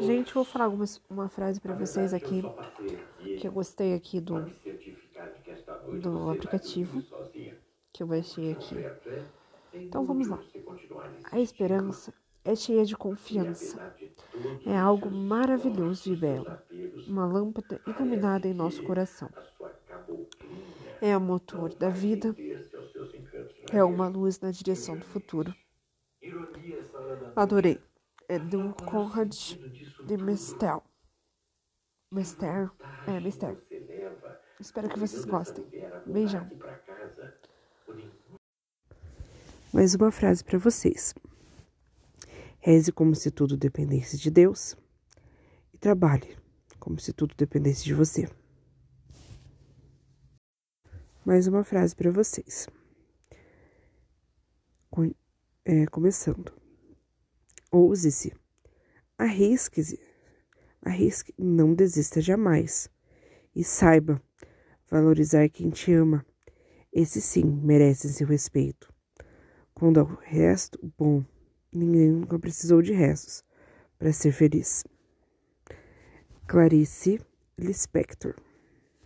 Gente, vou falar algumas, uma frase para vocês aqui que eu gostei aqui do, do aplicativo que eu baixei aqui. Então vamos lá. A esperança é cheia de confiança. É algo maravilhoso e belo. Uma lâmpada iluminada em nosso coração. É o motor da vida. É uma luz na direção do futuro. Adorei. É do Conrad de Mestel. Mestel. É, Mestel. Espero que vocês gostem. Beijão. Mais uma frase para vocês. Reze como se tudo dependesse de Deus e trabalhe como se tudo dependesse de você. Mais uma frase para vocês. É, começando. Ouse-se. Arrisque-se. Arrisque. Não desista jamais. E saiba valorizar quem te ama. Esse sim merece seu respeito. Quando ao resto, bom. Ninguém nunca precisou de restos para ser feliz. Clarice Lispector